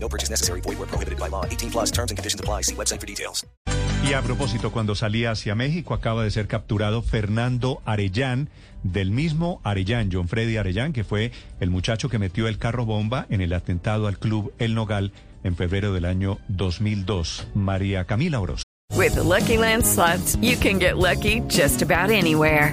No purchase necessary. Void where prohibited by law. 18 plus terms and conditions apply. See website for details. Y a propósito, cuando salía hacia México acaba de ser capturado Fernando Arellán, del mismo Arellán, John Freddy Arellán, que fue el muchacho que metió el carro bomba en el atentado al club El Nogal en febrero del año 2002. María Camila Orozco. With the Lucky Land slots, you can get lucky just about anywhere.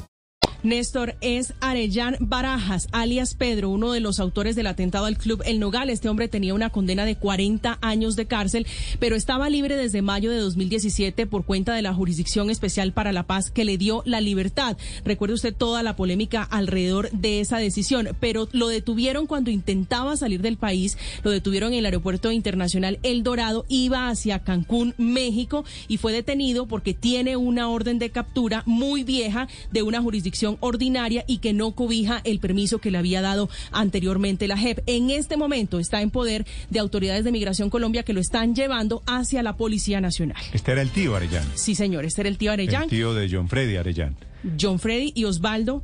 Néstor es Arellán Barajas, alias Pedro, uno de los autores del atentado al club El Nogal. Este hombre tenía una condena de 40 años de cárcel, pero estaba libre desde mayo de 2017 por cuenta de la Jurisdicción Especial para la Paz que le dio la libertad. Recuerde usted toda la polémica alrededor de esa decisión, pero lo detuvieron cuando intentaba salir del país, lo detuvieron en el aeropuerto internacional El Dorado, iba hacia Cancún, México, y fue detenido porque tiene una orden de captura muy vieja de una jurisdicción ordinaria y que no cobija el permiso que le había dado anteriormente la JEP. En este momento está en poder de autoridades de Migración Colombia que lo están llevando hacia la Policía Nacional. Este era el tío Arellán. Sí, señor, este era el tío Arellán. El tío de John Freddy Arellán. John Freddy y Osvaldo,